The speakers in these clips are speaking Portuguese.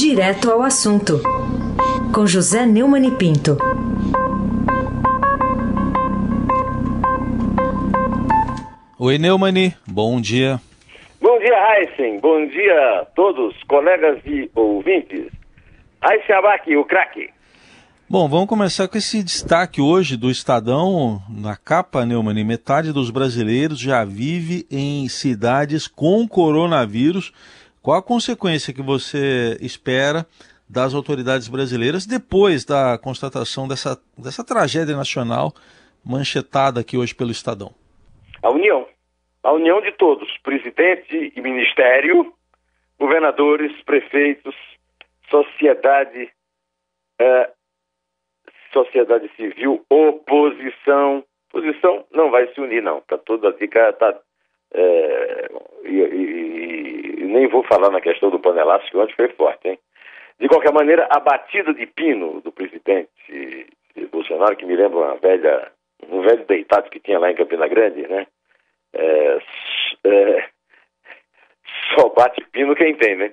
Direto ao assunto, com José Neumann e Pinto. Oi, Neumani, bom dia. Bom dia, Heisen. Bom dia a todos, colegas e ouvintes. Heisen Abac, o craque. Bom, vamos começar com esse destaque hoje do Estadão. Na capa, Neumann, metade dos brasileiros já vive em cidades com coronavírus. Qual a consequência que você espera das autoridades brasileiras depois da constatação dessa, dessa tragédia nacional manchetada aqui hoje pelo Estadão? A união. A união de todos, presidente e ministério, governadores, prefeitos, sociedade, é, sociedade civil, oposição. Oposição não vai se unir, não. Tá toda fica tá, é, e, e, e, nem vou falar na questão do panelaço, que ontem foi forte, hein? De qualquer maneira, a batida de pino do presidente Bolsonaro, que me lembra uma velha, um velho deitado que tinha lá em Campina Grande, né? É, é, só bate pino quem tem, né?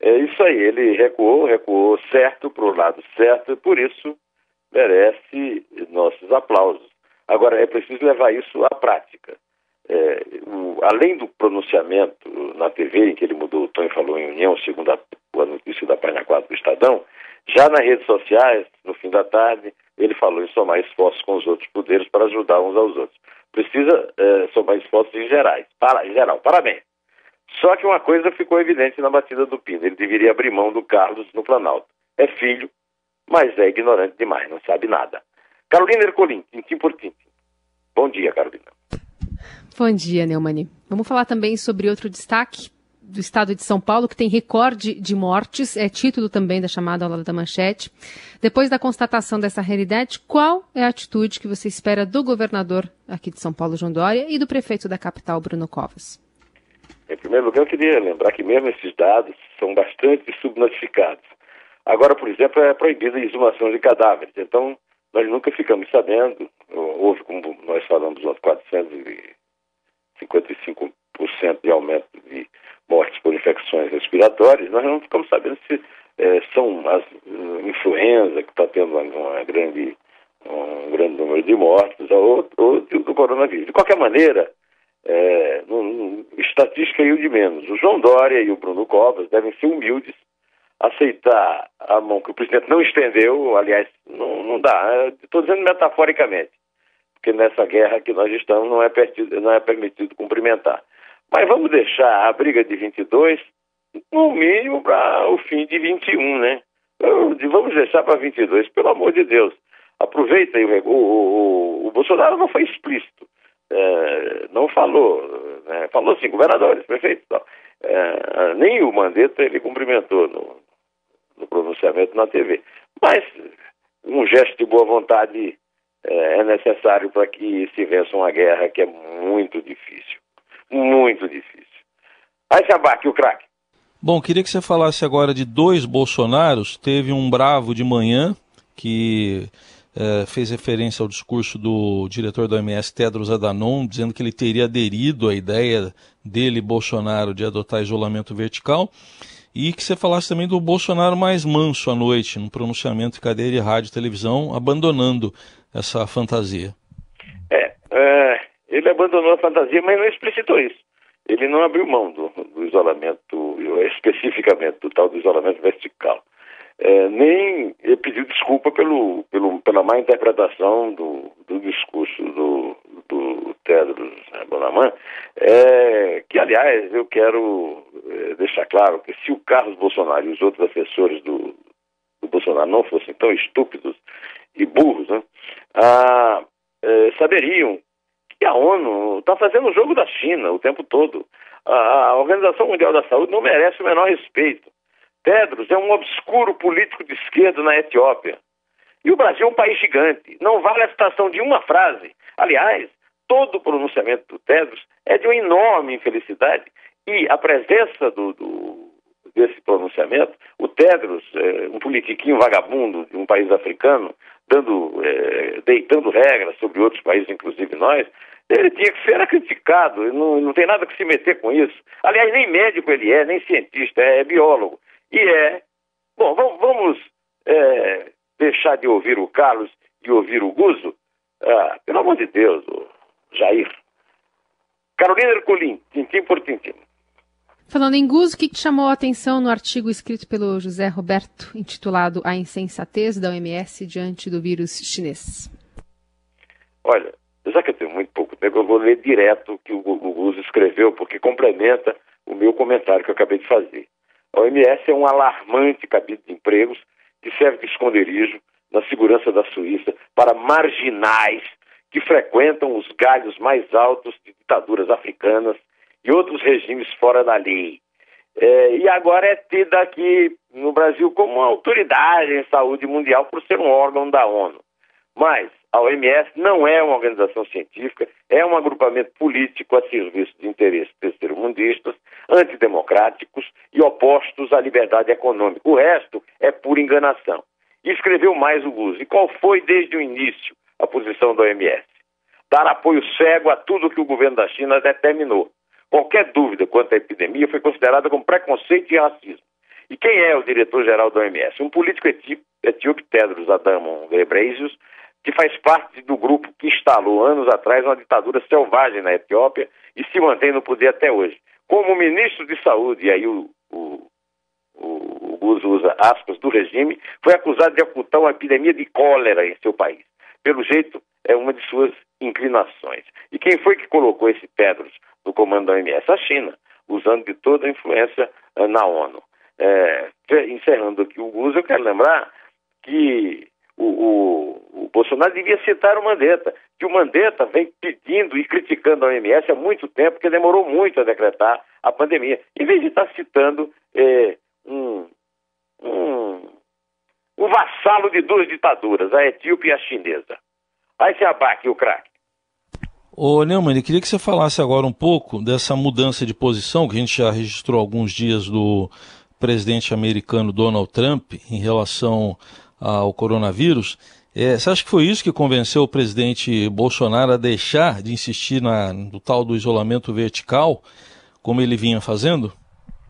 É isso aí, ele recuou, recuou certo para o lado certo, e por isso merece nossos aplausos. Agora, é preciso levar isso à prática. É, o, além do pronunciamento na TV, em que ele mudou o tom e falou em união, segundo a, a notícia da página 4 do Estadão, já nas redes sociais, no fim da tarde, ele falou em somar esforços com os outros poderes para ajudar uns aos outros. Precisa é, somar esforços em gerais, para, em geral, parabéns. Só que uma coisa ficou evidente na batida do Pino, ele deveria abrir mão do Carlos no Planalto. É filho, mas é ignorante demais, não sabe nada. Carolina Ercolim, tintim por tintim. Bom dia, Carolina. Bom dia, Neumani. Vamos falar também sobre outro destaque do estado de São Paulo, que tem recorde de mortes, é título também da chamada aula da manchete. Depois da constatação dessa realidade, qual é a atitude que você espera do governador aqui de São Paulo, João Dória, e do prefeito da capital, Bruno Covas? Em primeiro lugar, eu queria lembrar que mesmo esses dados são bastante subnotificados. Agora, por exemplo, é proibida a exumação de cadáveres. Então, nós nunca ficamos sabendo, houve, como nós falamos, 455% de aumento de mortes por infecções respiratórias, nós não ficamos sabendo se é, são as uh, influenza que está tendo uma, uma, grande, um grande número de mortes ou, ou do coronavírus. De qualquer maneira, é, estatística é o de menos. O João Dória e o Bruno Covas devem ser humildes, aceitar a mão que o presidente não estendeu, aliás, não, não dá, estou dizendo metaforicamente, porque nessa guerra que nós estamos não é, não é permitido cumprimentar. Mas vamos deixar a briga de 22, no mínimo, para o fim de 21, né? Vamos deixar para 22, pelo amor de Deus. Aproveita aí o, o, o Bolsonaro não foi explícito, é, não falou, né? falou assim, governadores, prefeitos, é, nem o Mandetta ele cumprimentou no, no, pronunciamento na TV. Mas um gesto de boa vontade é, é necessário para que se vença uma guerra que é muito difícil muito difícil. Aí se abaque o craque. Bom, queria que você falasse agora de dois Bolsonaros. Teve um bravo de manhã que é, fez referência ao discurso do diretor do OMS, Tedros Adhanom, dizendo que ele teria aderido à ideia dele, Bolsonaro, de adotar isolamento vertical. E que você falasse também do Bolsonaro mais manso à noite, no pronunciamento em cadeia de rádio e televisão, abandonando essa fantasia. É, é ele abandonou a fantasia, mas não explicitou isso. Ele não abriu mão do, do isolamento, especificamente do tal do isolamento vertical. É, nem pediu desculpa pelo, pelo, pela má interpretação do, do discurso do, do Tedros Bonaman, é, que, aliás, eu quero é, deixar claro que se o Carlos Bolsonaro e os outros assessores do, do Bolsonaro não fossem tão estúpidos e burros, né, ah, é, saberiam e a ONU está fazendo o jogo da China o tempo todo. A Organização Mundial da Saúde não merece o menor respeito. Tedros é um obscuro político de esquerda na Etiópia. E o Brasil é um país gigante. Não vale a citação de uma frase. Aliás, todo o pronunciamento do Tedros é de uma enorme infelicidade. E a presença do, do desse pronunciamento, o Tedros, é, um politiquinho vagabundo de um país africano, dando, é, deitando regras sobre outros países, inclusive nós, ele tinha que ser criticado, não, não tem nada que se meter com isso. Aliás, nem médico ele é, nem cientista, é, é biólogo. E é Bom, vamos é, deixar de ouvir o Carlos e ouvir o Guzo? Ah, pelo amor de Deus, Jair. Carolina Ercolim, tintim por tintim. Falando em Guzo, o que te chamou a atenção no artigo escrito pelo José Roberto, intitulado A Insensatez da OMS diante do vírus chinês? Olha, já que eu tenho muito pouco tempo, eu vou ler direto o que o Guzo escreveu, porque complementa o meu comentário que eu acabei de fazer. A OMS é um alarmante capítulo de empregos que serve de esconderijo na segurança da Suíça para marginais que frequentam os galhos mais altos de ditaduras africanas e outros regimes fora da lei. É, e agora é tida aqui no Brasil como uma autoridade em saúde mundial por ser um órgão da ONU. Mas a OMS não é uma organização científica, é um agrupamento político a serviço de interesses terceiro-mundistas, antidemocráticos e opostos à liberdade econômica. O resto é pura enganação. E escreveu mais o Guz. E qual foi desde o início a posição da OMS? Dar apoio cego a tudo que o governo da China determinou. Qualquer dúvida quanto à epidemia foi considerada como preconceito e racismo. E quem é o diretor-geral da OMS? Um político etíope, Tedros Adhanom Ghebreyesus, que faz parte do grupo que instalou anos atrás uma ditadura selvagem na Etiópia e se mantém no poder até hoje. Como ministro de saúde, e aí o, o, o, o usa aspas, do regime, foi acusado de ocultar uma epidemia de cólera em seu país. Pelo jeito, é uma de suas inclinações. E quem foi que colocou esse Pedros no comando da OMS? A China, usando de toda a influência uh, na ONU. É, encerrando aqui o uso, eu quero lembrar que o, o, o, Bolsonaro devia citar o Mandetta, que o Mandetta vem pedindo e criticando a OMS há muito tempo, porque demorou muito a decretar a pandemia, em vez de estar citando é, um, um, um vassalo de duas ditaduras, a etíope e a chinesa. Aí se abaque o craque. Ô Neumann, eu queria que você falasse agora um pouco dessa mudança de posição que a gente já registrou alguns dias do presidente americano Donald Trump em relação ao coronavírus. É, você acha que foi isso que convenceu o presidente Bolsonaro a deixar de insistir na, no tal do isolamento vertical, como ele vinha fazendo?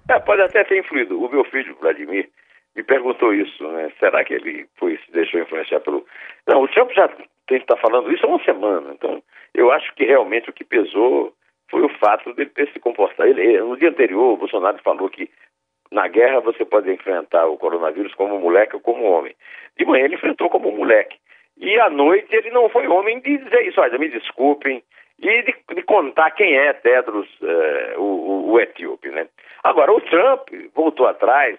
É, pode até ter influído. O meu filho, Vladimir, me perguntou isso, né? Será que ele foi, se deixou influenciar pelo. Não, o Trump já está falando isso há uma semana. Então, eu acho que realmente o que pesou foi o fato dele ter se comportado. Ele, no dia anterior, o Bolsonaro falou que na guerra você pode enfrentar o coronavírus como moleque ou como homem. De manhã ele enfrentou como moleque. E à noite ele não foi homem de dizer isso, olha, me desculpem, e de, de contar quem é Tedros, uh, o, o, o, etíope, né? Agora, o Trump voltou atrás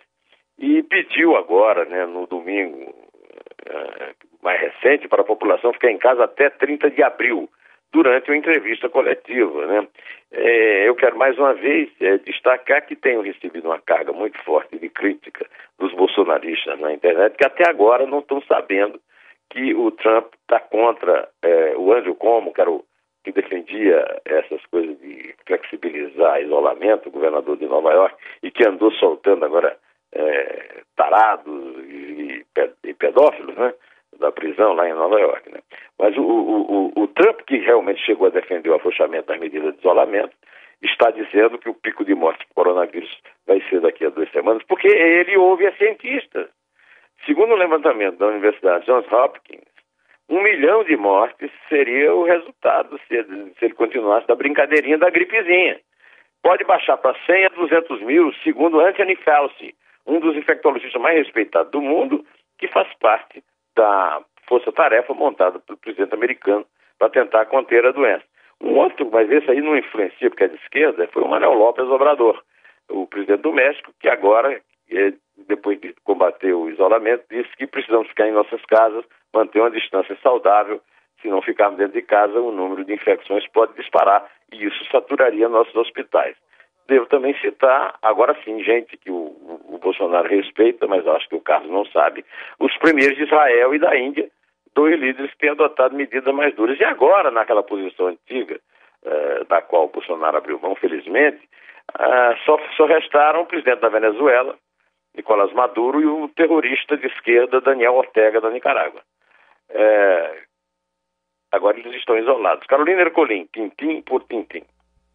e pediu agora, né, no domingo uh, mais recente, para a população ficar em casa até 30 de abril durante uma entrevista coletiva. Né? É, eu quero mais uma vez é, destacar que tenho recebido uma carga muito forte de crítica dos bolsonaristas na internet, que até agora não estão sabendo que o Trump está contra é, o Andrew Cuomo, que era o que defendia essas coisas de flexibilizar isolamento, governador de Nova York, e que andou soltando agora é, tarados e, e pedófilos, né? Da prisão lá em Nova York. Né? Mas o, o, o, o Trump, que realmente chegou a defender o afrouxamento das medidas de isolamento, está dizendo que o pico de morte por coronavírus vai ser daqui a duas semanas, porque ele ouve a cientistas. Segundo o levantamento da Universidade Johns Hopkins, um milhão de mortes seria o resultado se, se ele continuasse da brincadeirinha da gripezinha. Pode baixar para 100 a 200 mil, segundo Anthony Fauci, um dos infectologistas mais respeitados do mundo, que faz parte da força-tarefa montada pelo presidente americano para tentar conter a doença. Um outro, mas esse aí não influencia porque é de esquerda, foi o Manuel López Obrador, o presidente do México, que agora, é, depois de combater o isolamento, disse que precisamos ficar em nossas casas, manter uma distância saudável. Se não ficarmos dentro de casa, o número de infecções pode disparar e isso saturaria nossos hospitais. Devo também citar, agora sim, gente que o, o Bolsonaro respeita, mas acho que o Carlos não sabe, os primeiros de Israel e da Índia, dois líderes que têm adotado medidas mais duras. E agora, naquela posição antiga, uh, da qual o Bolsonaro abriu mão, felizmente, uh, só, só restaram o presidente da Venezuela, Nicolás Maduro, e o terrorista de esquerda, Daniel Ortega, da Nicarágua. Uh, agora eles estão isolados. Carolina Ercolim, tintim por tintim.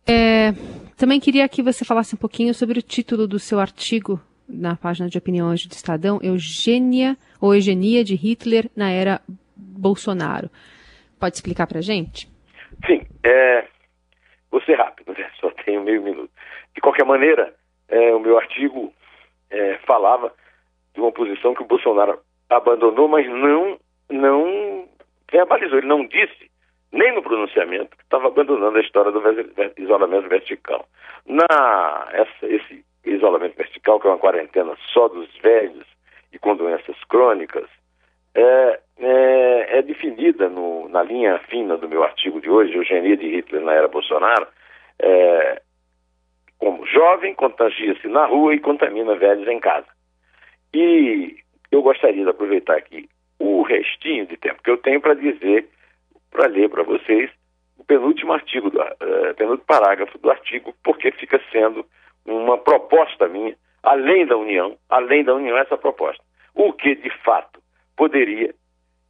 É, também queria que você falasse um pouquinho sobre o título do seu artigo na página de opinião hoje do Estadão, Eugênia ou Eugenia de Hitler na era Bolsonaro. Pode explicar para gente? Sim, é, vou ser rápido, né? só tenho meio minuto. De qualquer maneira, é, o meu artigo é, falava de uma posição que o Bolsonaro abandonou, mas não, não verbalizou, ele não disse, nem no pronunciamento, estava abandonando a história do isolamento vertical. Na, essa, esse isolamento vertical, que é uma quarentena só dos velhos e com doenças crônicas, é, é, é definida no, na linha fina do meu artigo de hoje, Eugenia de Hitler na era Bolsonaro, é, como jovem, contagia-se na rua e contamina velhos em casa. E eu gostaria de aproveitar aqui o restinho de tempo que eu tenho para dizer, para ler para vocês, o penúltimo artigo, do, uh, penúltimo parágrafo do artigo, porque fica sendo uma proposta minha, além da União, além da União, essa proposta. O que, de fato, poderia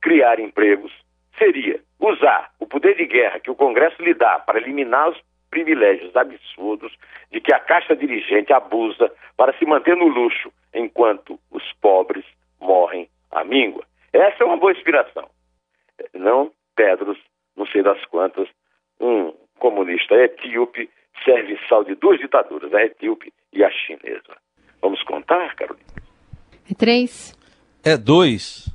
criar empregos seria usar o poder de guerra que o Congresso lhe dá para eliminar os privilégios absurdos de que a caixa dirigente abusa para se manter no luxo enquanto os pobres morrem à míngua. Essa é uma boa inspiração. Não Pedros, não sei das quantas, um comunista etíope serviçal de duas ditaduras, a etíope e a chinesa. Vamos contar, Carolina? É três. É dois.